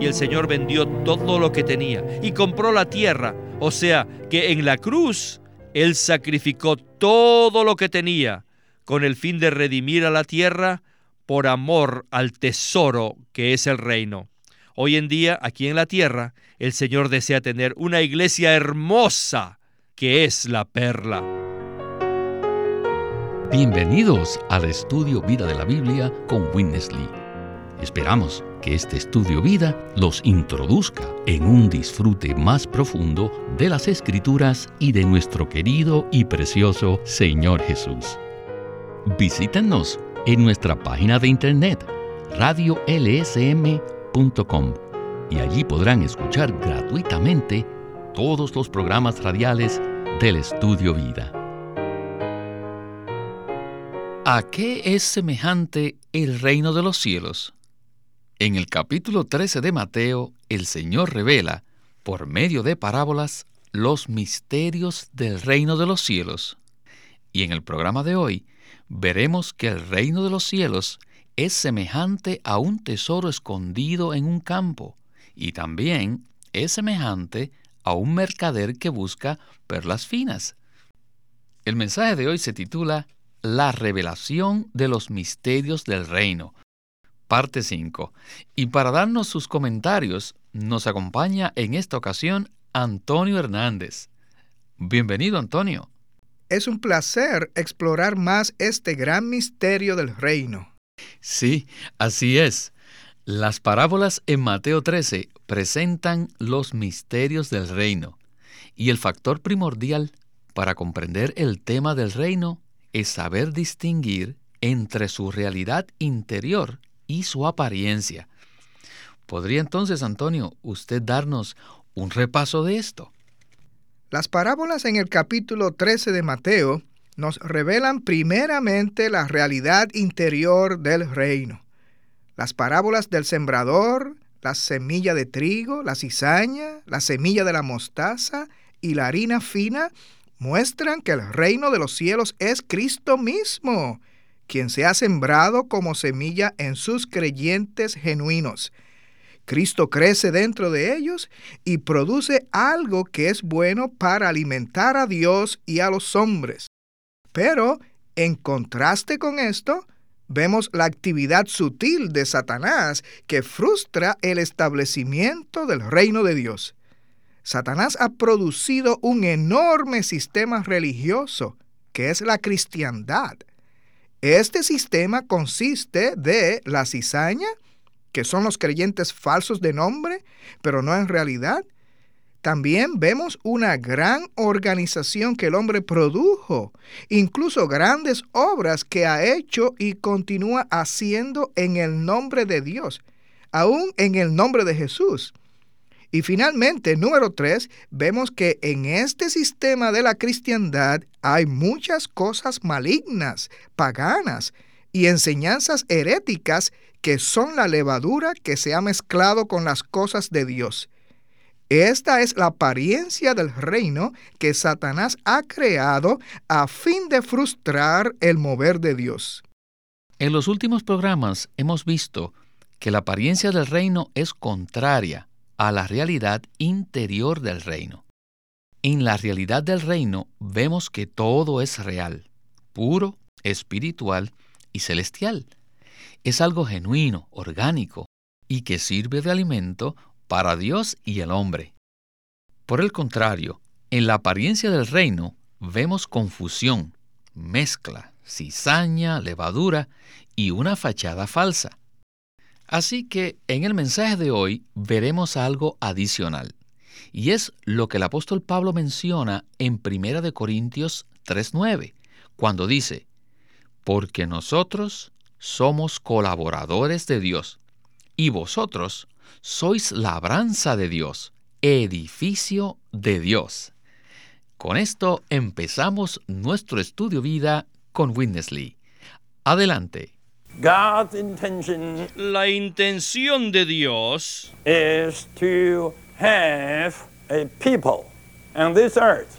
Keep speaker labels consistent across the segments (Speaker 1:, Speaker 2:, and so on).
Speaker 1: y el Señor vendió todo lo que tenía y compró la tierra. O sea que en la cruz Él sacrificó todo lo que tenía con el fin de redimir a la tierra por amor al tesoro que es el reino. Hoy en día, aquí en la tierra, el Señor desea tener una iglesia hermosa que es la perla.
Speaker 2: Bienvenidos al estudio Vida de la Biblia con Winnesley. Esperamos que este estudio vida los introduzca en un disfrute más profundo de las escrituras y de nuestro querido y precioso Señor Jesús. Visítenos en nuestra página de internet radiolsm.com y allí podrán escuchar gratuitamente todos los programas radiales del estudio vida. ¿A qué es semejante el reino de los cielos? En el capítulo 13 de Mateo, el Señor revela, por medio de parábolas, los misterios del reino de los cielos. Y en el programa de hoy, veremos que el reino de los cielos es semejante a un tesoro escondido en un campo, y también es semejante a un mercader que busca perlas finas. El mensaje de hoy se titula La revelación de los misterios del reino, parte 5. Y para darnos sus comentarios, nos acompaña en esta ocasión Antonio Hernández. Bienvenido, Antonio.
Speaker 3: Es un placer explorar más este gran misterio del reino.
Speaker 2: Sí, así es. Las parábolas en Mateo 13 presentan los misterios del reino. Y el factor primordial para comprender el tema del reino es saber distinguir entre su realidad interior y su apariencia. ¿Podría entonces, Antonio, usted darnos un repaso de esto?
Speaker 3: Las parábolas en el capítulo 13 de Mateo nos revelan primeramente la realidad interior del reino. Las parábolas del sembrador, la semilla de trigo, la cizaña, la semilla de la mostaza y la harina fina muestran que el reino de los cielos es Cristo mismo quien se ha sembrado como semilla en sus creyentes genuinos. Cristo crece dentro de ellos y produce algo que es bueno para alimentar a Dios y a los hombres. Pero, en contraste con esto, vemos la actividad sutil de Satanás que frustra el establecimiento del reino de Dios. Satanás ha producido un enorme sistema religioso, que es la cristiandad, este sistema consiste de la cizaña, que son los creyentes falsos de nombre, pero no en realidad. También vemos una gran organización que el hombre produjo, incluso grandes obras que ha hecho y continúa haciendo en el nombre de Dios, aún en el nombre de Jesús. Y finalmente, número tres, vemos que en este sistema de la cristiandad hay muchas cosas malignas, paganas y enseñanzas heréticas que son la levadura que se ha mezclado con las cosas de Dios. Esta es la apariencia del reino que Satanás ha creado a fin de frustrar el mover de Dios.
Speaker 2: En los últimos programas hemos visto que la apariencia del reino es contraria a la realidad interior del reino. En la realidad del reino vemos que todo es real, puro, espiritual y celestial. Es algo genuino, orgánico, y que sirve de alimento para Dios y el hombre. Por el contrario, en la apariencia del reino vemos confusión, mezcla, cizaña, levadura y una fachada falsa. Así que en el mensaje de hoy veremos algo adicional, y es lo que el apóstol Pablo menciona en 1 Corintios 3:9, cuando dice, porque nosotros somos colaboradores de Dios, y vosotros sois labranza de Dios, edificio de Dios. Con esto empezamos nuestro estudio vida con Winnesley. Adelante.
Speaker 1: La intención de Dios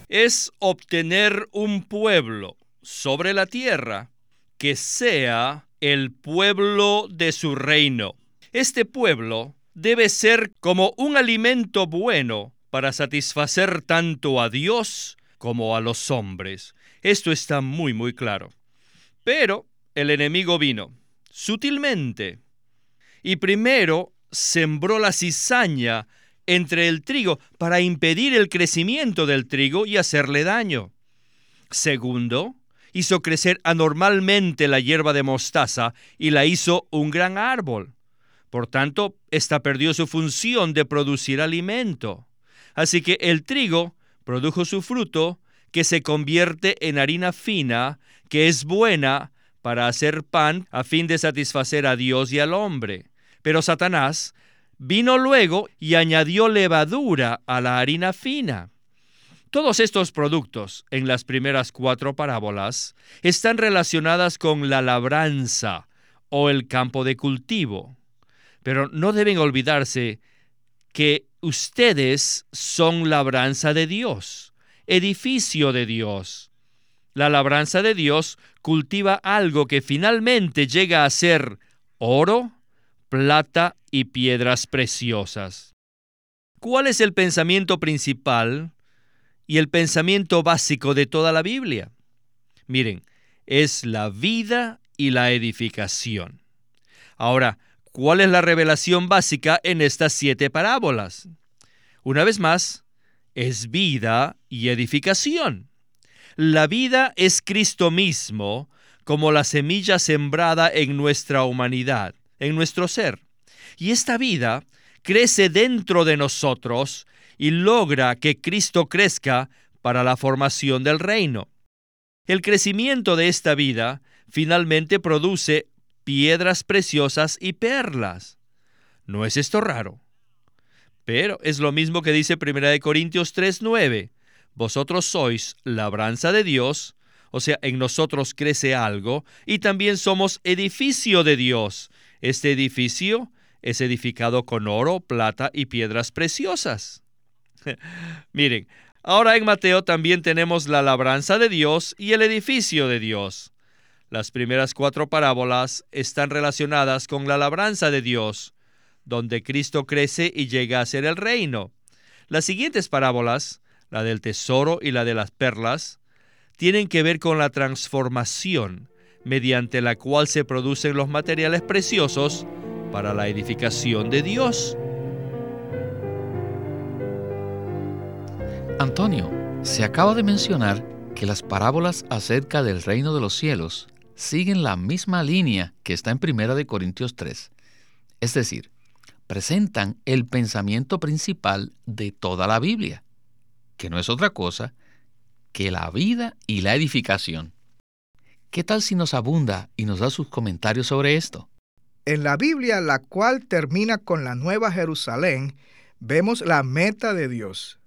Speaker 1: es obtener un pueblo sobre la tierra que sea el pueblo de su reino. Este pueblo debe ser como un alimento bueno para satisfacer tanto a Dios como a los hombres. Esto está muy, muy claro. Pero el enemigo vino, sutilmente, y primero sembró la cizaña entre el trigo para impedir el crecimiento del trigo y hacerle daño. Segundo, hizo crecer anormalmente la hierba de mostaza y la hizo un gran árbol. Por tanto, ésta perdió su función de producir alimento. Así que el trigo produjo su fruto, que se convierte en harina fina, que es buena para hacer pan a fin de satisfacer a Dios y al hombre. Pero Satanás vino luego y añadió levadura a la harina fina. Todos estos productos en las primeras cuatro parábolas están relacionadas con la labranza o el campo de cultivo. Pero no deben olvidarse que ustedes son labranza de Dios, edificio de Dios. La labranza de Dios cultiva algo que finalmente llega a ser oro, plata y piedras preciosas. ¿Cuál es el pensamiento principal y el pensamiento básico de toda la Biblia? Miren, es la vida y la edificación. Ahora, ¿Cuál es la revelación básica en estas siete parábolas? Una vez más, es vida y edificación. La vida es Cristo mismo como la semilla sembrada en nuestra humanidad, en nuestro ser. Y esta vida crece dentro de nosotros y logra que Cristo crezca para la formación del reino. El crecimiento de esta vida finalmente produce piedras preciosas y perlas. ¿No es esto raro? Pero es lo mismo que dice 1 Corintios 3:9. Vosotros sois labranza de Dios, o sea, en nosotros crece algo, y también somos edificio de Dios. Este edificio es edificado con oro, plata y piedras preciosas. Miren, ahora en Mateo también tenemos la labranza de Dios y el edificio de Dios. Las primeras cuatro parábolas están relacionadas con la labranza de Dios, donde Cristo crece y llega a ser el reino. Las siguientes parábolas, la del tesoro y la de las perlas, tienen que ver con la transformación mediante la cual se producen los materiales preciosos para la edificación de Dios.
Speaker 2: Antonio, se acaba de mencionar que las parábolas acerca del reino de los cielos siguen la misma línea que está en Primera de Corintios 3. Es decir, presentan el pensamiento principal de toda la Biblia, que no es otra cosa que la vida y la edificación. ¿Qué tal si nos abunda y nos da sus comentarios sobre esto?
Speaker 3: En la Biblia, la cual termina con la Nueva Jerusalén, vemos la meta de Dios.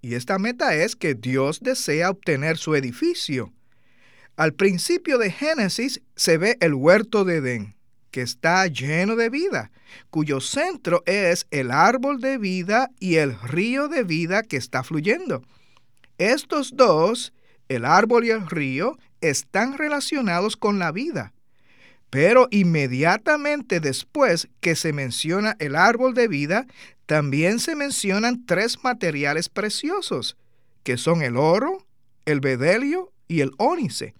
Speaker 3: Y esta meta es que Dios desea obtener su edificio, al principio de Génesis se ve el huerto de Edén, que está lleno de vida, cuyo centro es el árbol de vida y el río de vida que está fluyendo. Estos dos, el árbol y el río, están relacionados con la vida. Pero inmediatamente después que se menciona el árbol de vida, también se mencionan tres materiales preciosos, que son el oro, el bedelio y el ónice.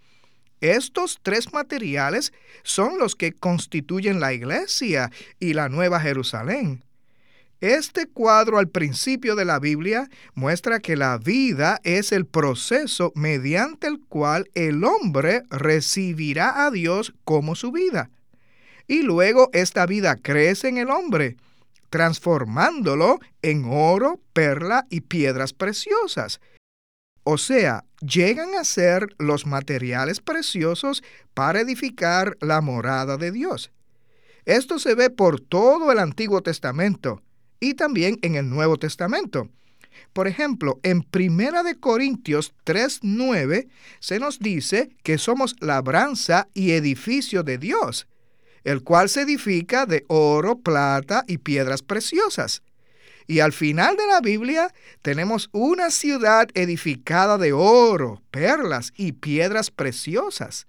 Speaker 3: Estos tres materiales son los que constituyen la iglesia y la Nueva Jerusalén. Este cuadro al principio de la Biblia muestra que la vida es el proceso mediante el cual el hombre recibirá a Dios como su vida. Y luego esta vida crece en el hombre, transformándolo en oro, perla y piedras preciosas, o sea, llegan a ser los materiales preciosos para edificar la morada de Dios. Esto se ve por todo el Antiguo Testamento y también en el Nuevo Testamento. Por ejemplo, en Primera de Corintios 3:9 se nos dice que somos labranza y edificio de Dios, el cual se edifica de oro, plata y piedras preciosas. Y al final de la Biblia tenemos una ciudad edificada de oro, perlas y piedras preciosas.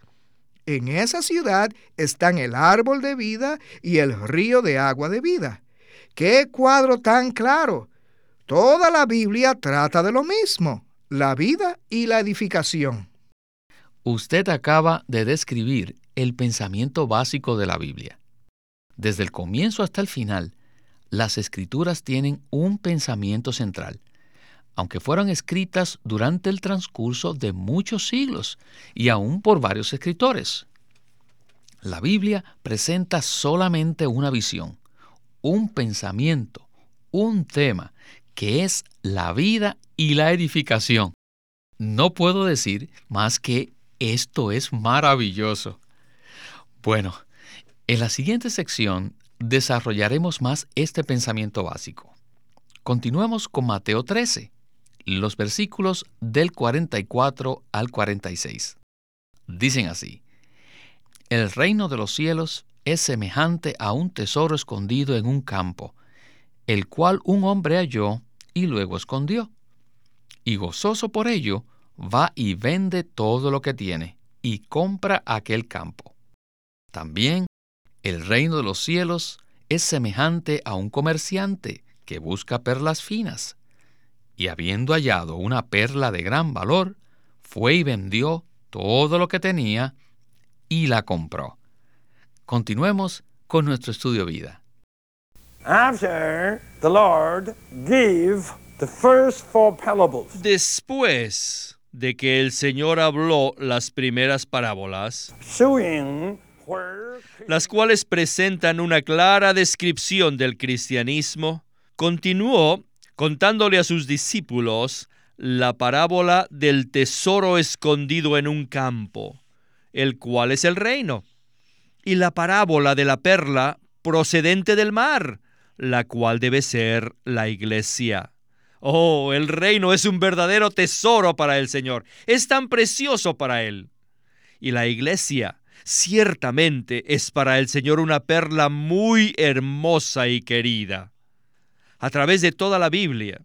Speaker 3: En esa ciudad están el árbol de vida y el río de agua de vida, ¡Qué cuadro tan claro! Toda la Biblia trata de lo mismo, la vida y la edificación.
Speaker 2: Usted acaba de describir el pensamiento básico de la Biblia. Desde el comienzo hasta el final, las escrituras tienen un pensamiento central, aunque fueron escritas durante el transcurso de muchos siglos y aún por varios escritores. La Biblia presenta solamente una visión, un pensamiento, un tema, que es la vida y la edificación. No puedo decir más que esto es maravilloso. Bueno, en la siguiente sección desarrollaremos más este pensamiento básico. Continuemos con Mateo 13, los versículos del 44 al 46. Dicen así, El reino de los cielos es semejante a un tesoro escondido en un campo, el cual un hombre halló y luego escondió. Y gozoso por ello, va y vende todo lo que tiene y compra aquel campo. También el reino de los cielos es semejante a un comerciante que busca perlas finas, y habiendo hallado una perla de gran valor, fue y vendió todo lo que tenía y la compró. Continuemos con nuestro estudio vida.
Speaker 1: Después de que el Señor habló las primeras parábolas, las cuales presentan una clara descripción del cristianismo, continuó contándole a sus discípulos la parábola del tesoro escondido en un campo, el cual es el reino y la parábola de la perla procedente del mar, la cual debe ser la iglesia. Oh, el reino es un verdadero tesoro para el Señor, es tan precioso para Él. Y la iglesia ciertamente es para el Señor una perla muy hermosa y querida. A través de toda la Biblia,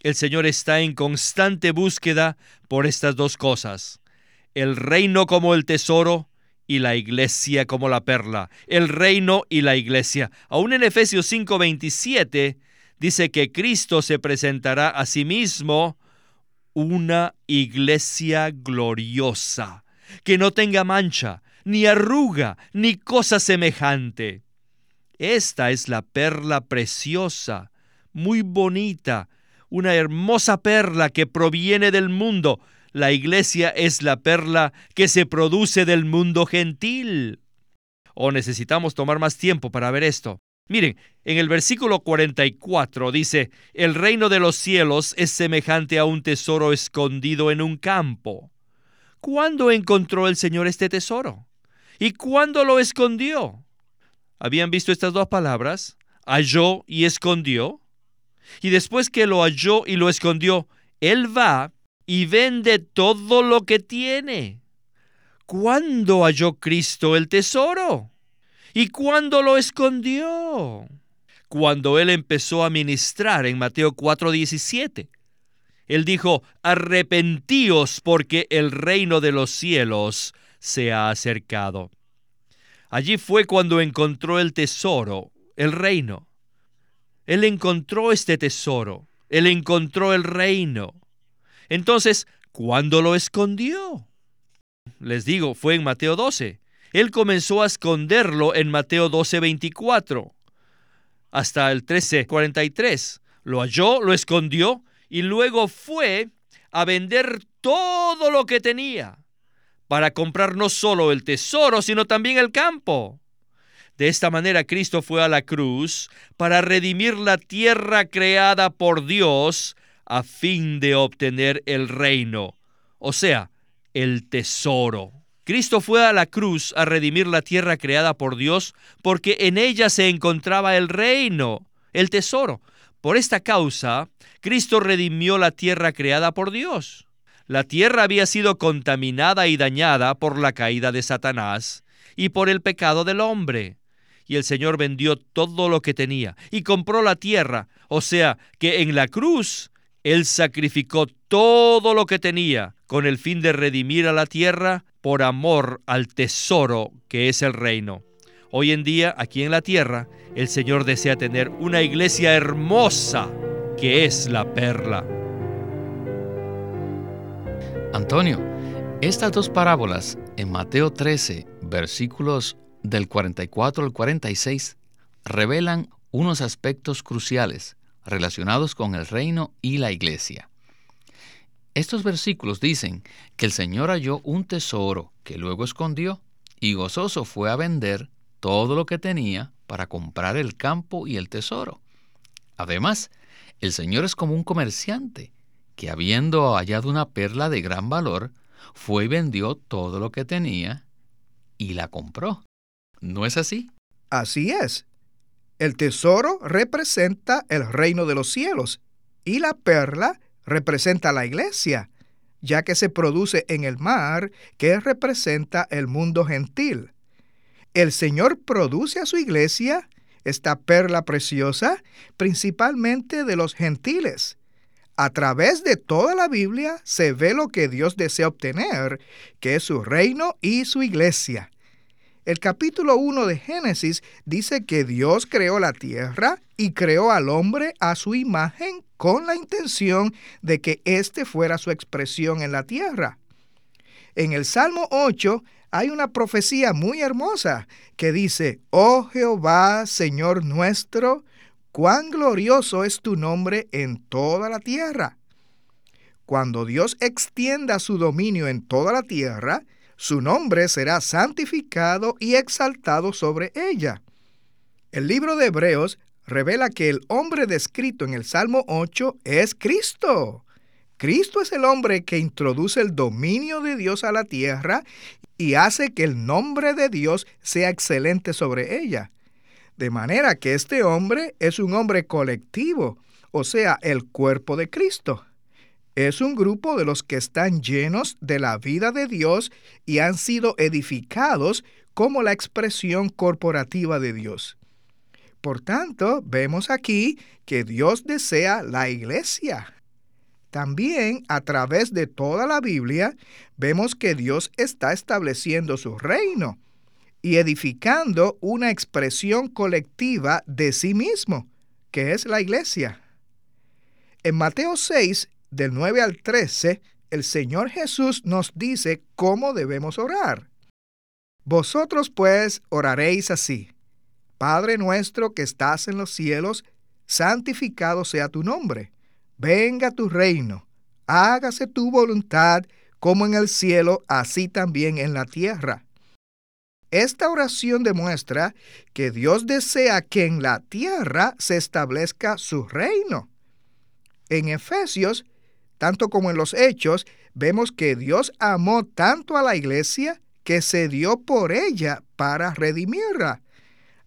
Speaker 1: el Señor está en constante búsqueda por estas dos cosas, el reino como el tesoro y la iglesia como la perla, el reino y la iglesia. Aún en Efesios 5:27 dice que Cristo se presentará a sí mismo una iglesia gloriosa, que no tenga mancha, ni arruga, ni cosa semejante. Esta es la perla preciosa, muy bonita, una hermosa perla que proviene del mundo, la iglesia es la perla que se produce del mundo gentil. ¿O necesitamos tomar más tiempo para ver esto? Miren, en el versículo 44 dice, el reino de los cielos es semejante a un tesoro escondido en un campo. ¿Cuándo encontró el Señor este tesoro? ¿Y cuándo lo escondió? ¿Habían visto estas dos palabras? Halló y escondió. Y después que lo halló y lo escondió, Él va y vende todo lo que tiene. ¿Cuándo halló Cristo el tesoro? ¿Y cuándo lo escondió? Cuando él empezó a ministrar en Mateo 4:17. Él dijo, arrepentíos porque el reino de los cielos se ha acercado. Allí fue cuando encontró el tesoro, el reino. Él encontró este tesoro, él encontró el reino. Entonces, ¿cuándo lo escondió? Les digo, fue en Mateo 12. Él comenzó a esconderlo en Mateo 12, 24, hasta el 13, 43. Lo halló, lo escondió y luego fue a vender todo lo que tenía para comprar no solo el tesoro, sino también el campo. De esta manera Cristo fue a la cruz para redimir la tierra creada por Dios a fin de obtener el reino, o sea, el tesoro. Cristo fue a la cruz a redimir la tierra creada por Dios porque en ella se encontraba el reino, el tesoro. Por esta causa, Cristo redimió la tierra creada por Dios. La tierra había sido contaminada y dañada por la caída de Satanás y por el pecado del hombre. Y el Señor vendió todo lo que tenía y compró la tierra, o sea que en la cruz él sacrificó todo lo que tenía con el fin de redimir a la tierra por amor al tesoro que es el reino. Hoy en día, aquí en la tierra, el Señor desea tener una iglesia hermosa que es la perla.
Speaker 2: Antonio, estas dos parábolas en Mateo 13, versículos del 44 al 46, revelan unos aspectos cruciales relacionados con el reino y la iglesia. Estos versículos dicen que el Señor halló un tesoro que luego escondió y gozoso fue a vender todo lo que tenía para comprar el campo y el tesoro. Además, el Señor es como un comerciante que habiendo hallado una perla de gran valor, fue y vendió todo lo que tenía y la compró. ¿No es así?
Speaker 3: Así es. El tesoro representa el reino de los cielos y la perla representa la iglesia, ya que se produce en el mar que representa el mundo gentil. El Señor produce a su iglesia, esta perla preciosa, principalmente de los gentiles. A través de toda la Biblia se ve lo que Dios desea obtener, que es su reino y su iglesia. El capítulo 1 de Génesis dice que Dios creó la tierra y creó al hombre a su imagen con la intención de que éste fuera su expresión en la tierra. En el Salmo 8 hay una profecía muy hermosa que dice, Oh Jehová, Señor nuestro, cuán glorioso es tu nombre en toda la tierra. Cuando Dios extienda su dominio en toda la tierra, su nombre será santificado y exaltado sobre ella. El libro de Hebreos revela que el hombre descrito en el Salmo 8 es Cristo. Cristo es el hombre que introduce el dominio de Dios a la tierra y hace que el nombre de Dios sea excelente sobre ella. De manera que este hombre es un hombre colectivo, o sea, el cuerpo de Cristo es un grupo de los que están llenos de la vida de Dios y han sido edificados como la expresión corporativa de Dios. Por tanto, vemos aquí que Dios desea la iglesia. También a través de toda la Biblia vemos que Dios está estableciendo su reino y edificando una expresión colectiva de sí mismo, que es la iglesia. En Mateo 6 del 9 al 13, el Señor Jesús nos dice cómo debemos orar. Vosotros pues oraréis así. Padre nuestro que estás en los cielos, santificado sea tu nombre. Venga tu reino. Hágase tu voluntad como en el cielo, así también en la tierra. Esta oración demuestra que Dios desea que en la tierra se establezca su reino. En Efesios tanto como en los hechos, vemos que Dios amó tanto a la iglesia que se dio por ella para redimirla.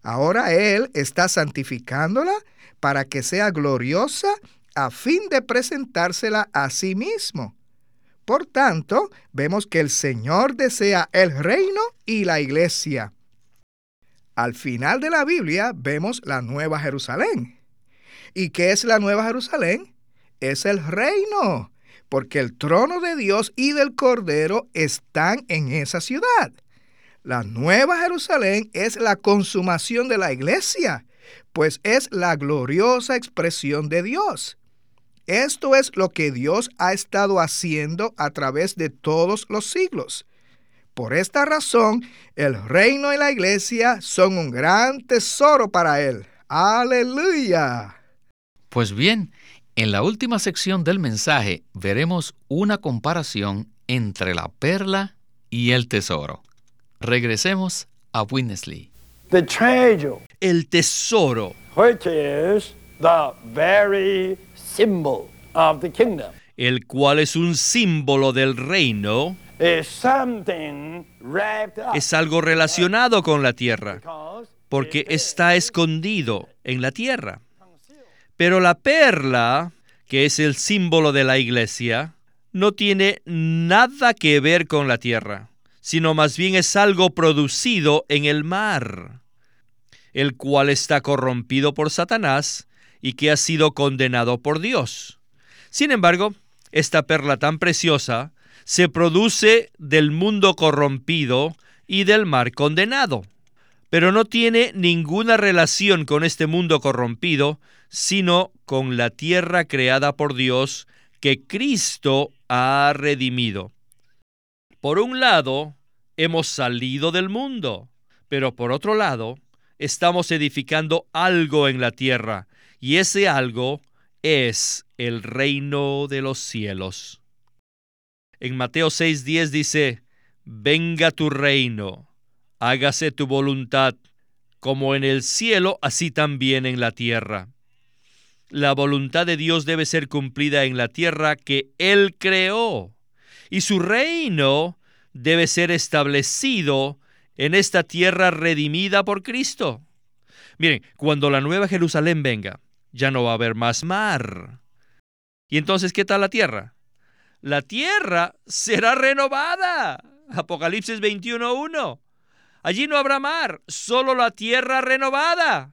Speaker 3: Ahora Él está santificándola para que sea gloriosa a fin de presentársela a sí mismo. Por tanto, vemos que el Señor desea el reino y la iglesia. Al final de la Biblia vemos la Nueva Jerusalén. ¿Y qué es la Nueva Jerusalén? es el reino, porque el trono de Dios y del Cordero están en esa ciudad. La nueva Jerusalén es la consumación de la iglesia, pues es la gloriosa expresión de Dios. Esto es lo que Dios ha estado haciendo a través de todos los siglos. Por esta razón, el reino y la iglesia son un gran tesoro para Él. Aleluya.
Speaker 2: Pues bien, en la última sección del mensaje veremos una comparación entre la perla y el tesoro. Regresemos a Winnesley.
Speaker 1: el tesoro, el cual es un símbolo del reino, es algo relacionado con la tierra, porque está escondido en la tierra. Pero la perla, que es el símbolo de la iglesia, no tiene nada que ver con la tierra, sino más bien es algo producido en el mar, el cual está corrompido por Satanás y que ha sido condenado por Dios. Sin embargo, esta perla tan preciosa se produce del mundo corrompido y del mar condenado. pero no tiene ninguna relación con este mundo corrompido, sino con la tierra creada por Dios que Cristo ha redimido. Por un lado, hemos salido del mundo, pero por otro lado, estamos edificando algo en la tierra, y ese algo es el reino de los cielos. En Mateo 6:10 dice, Venga tu reino, hágase tu voluntad, como en el cielo, así también en la tierra. La voluntad de Dios debe ser cumplida en la tierra que Él creó, y su reino debe ser establecido en esta tierra redimida por Cristo. Miren, cuando la nueva Jerusalén venga, ya no va a haber más mar. ¿Y entonces qué tal la tierra? La tierra será renovada. Apocalipsis 21.1. Allí no habrá mar, solo la tierra renovada.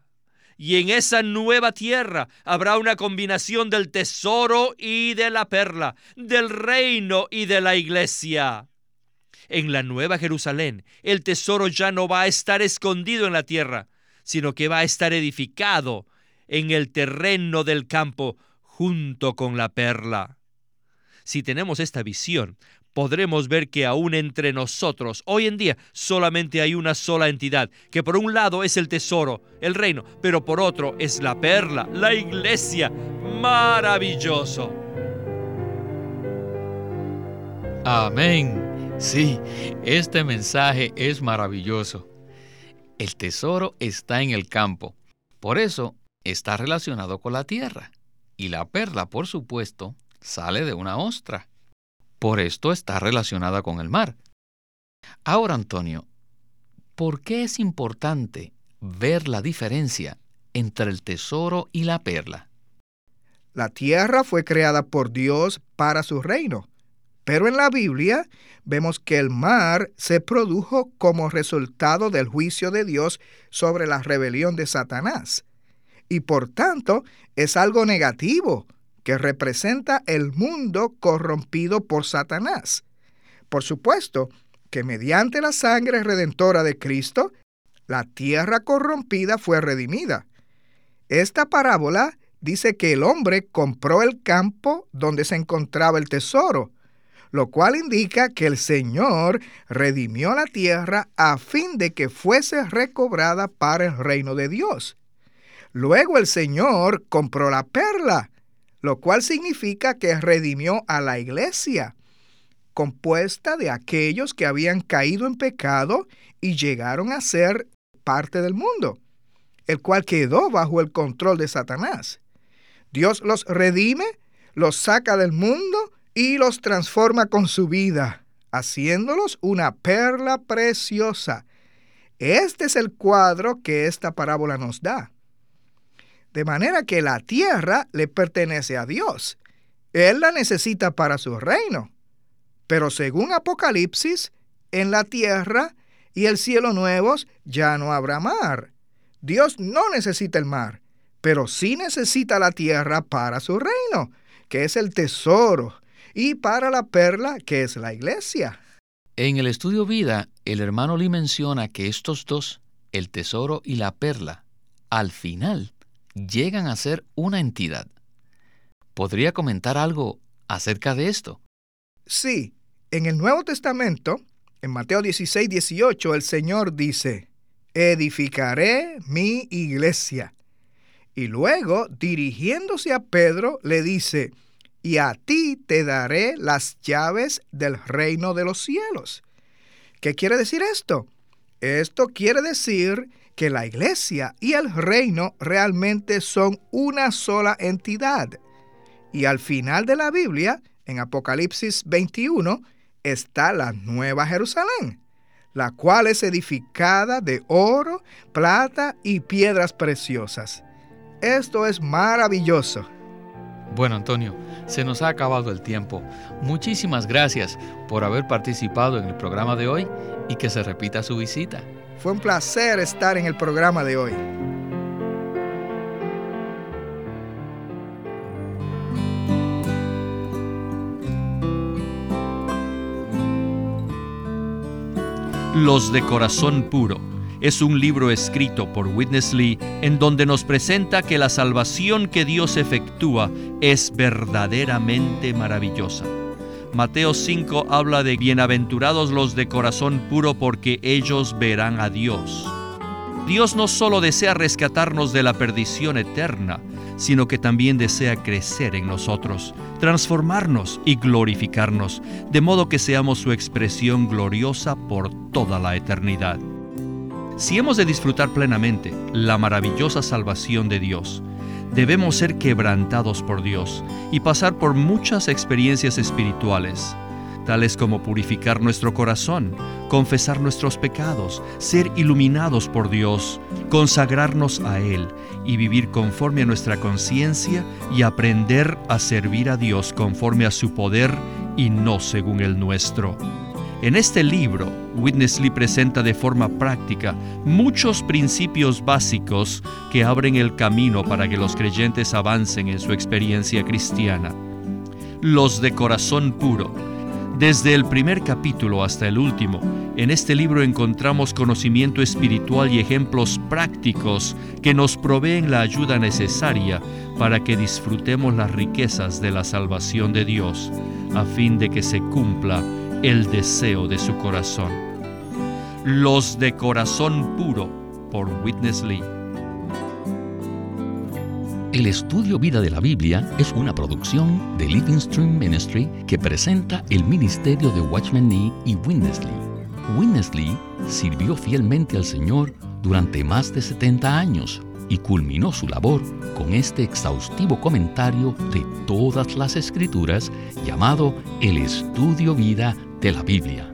Speaker 1: Y en esa nueva tierra habrá una combinación del tesoro y de la perla, del reino y de la iglesia. En la nueva Jerusalén, el tesoro ya no va a estar escondido en la tierra, sino que va a estar edificado en el terreno del campo junto con la perla. Si tenemos esta visión, podremos ver que aún entre nosotros, hoy en día, solamente hay una sola entidad, que por un lado es el tesoro, el reino, pero por otro es la perla, la iglesia. Maravilloso.
Speaker 2: Amén. Sí, este mensaje es maravilloso. El tesoro está en el campo. Por eso está relacionado con la tierra. Y la perla, por supuesto, sale de una ostra. Por esto está relacionada con el mar. Ahora, Antonio, ¿por qué es importante ver la diferencia entre el tesoro y la perla?
Speaker 3: La tierra fue creada por Dios para su reino, pero en la Biblia vemos que el mar se produjo como resultado del juicio de Dios sobre la rebelión de Satanás. Y por tanto es algo negativo que representa el mundo corrompido por Satanás. Por supuesto que mediante la sangre redentora de Cristo, la tierra corrompida fue redimida. Esta parábola dice que el hombre compró el campo donde se encontraba el tesoro, lo cual indica que el Señor redimió la tierra a fin de que fuese recobrada para el reino de Dios. Luego el Señor compró la perla, lo cual significa que redimió a la iglesia, compuesta de aquellos que habían caído en pecado y llegaron a ser parte del mundo, el cual quedó bajo el control de Satanás. Dios los redime, los saca del mundo y los transforma con su vida, haciéndolos una perla preciosa. Este es el cuadro que esta parábola nos da. De manera que la tierra le pertenece a Dios. Él la necesita para su reino. Pero según Apocalipsis, en la tierra y el cielo nuevos ya no habrá mar. Dios no necesita el mar, pero sí necesita la tierra para su reino, que es el tesoro y para la perla, que es la iglesia.
Speaker 2: En el estudio vida, el hermano Lee menciona que estos dos, el tesoro y la perla, al final llegan a ser una entidad. ¿Podría comentar algo acerca de esto?
Speaker 3: Sí, en el Nuevo Testamento, en Mateo 16, 18, el Señor dice, edificaré mi iglesia. Y luego, dirigiéndose a Pedro, le dice, y a ti te daré las llaves del reino de los cielos. ¿Qué quiere decir esto? Esto quiere decir que la iglesia y el reino realmente son una sola entidad. Y al final de la Biblia, en Apocalipsis 21, está la Nueva Jerusalén, la cual es edificada de oro, plata y piedras preciosas. Esto es maravilloso.
Speaker 2: Bueno, Antonio, se nos ha acabado el tiempo. Muchísimas gracias por haber participado en el programa de hoy y que se repita su visita.
Speaker 3: Fue un placer estar en el programa de hoy.
Speaker 1: Los de corazón puro es un libro escrito por Witness Lee en donde nos presenta que la salvación que Dios efectúa es verdaderamente maravillosa. Mateo 5 habla de bienaventurados los de corazón puro porque ellos verán a Dios. Dios no solo desea rescatarnos de la perdición eterna, sino que también desea crecer en nosotros, transformarnos y glorificarnos, de modo que seamos su expresión gloriosa por toda la eternidad. Si hemos de disfrutar plenamente la maravillosa salvación de Dios, debemos ser quebrantados por Dios y pasar por muchas experiencias espirituales, tales como purificar nuestro corazón, confesar nuestros pecados, ser iluminados por Dios, consagrarnos a Él y vivir conforme a nuestra conciencia y aprender a servir a Dios conforme a su poder y no según el nuestro. En este libro, Witness presenta de forma práctica muchos principios básicos que abren el camino para que los creyentes avancen en su experiencia cristiana. Los de corazón puro. Desde el primer capítulo hasta el último, en este libro encontramos conocimiento espiritual y ejemplos prácticos que nos proveen la ayuda necesaria para que disfrutemos las riquezas de la salvación de Dios, a fin de que se cumpla el deseo de su corazón. Los de corazón puro por Witness Lee.
Speaker 2: El estudio Vida de la Biblia es una producción de Living Stream Ministry que presenta el ministerio de Watchman Nee y Witness Lee. Witness Lee sirvió fielmente al Señor durante más de 70 años y culminó su labor con este exhaustivo comentario de todas las escrituras llamado El Estudio Vida de la Biblia.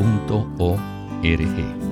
Speaker 2: Punto O R G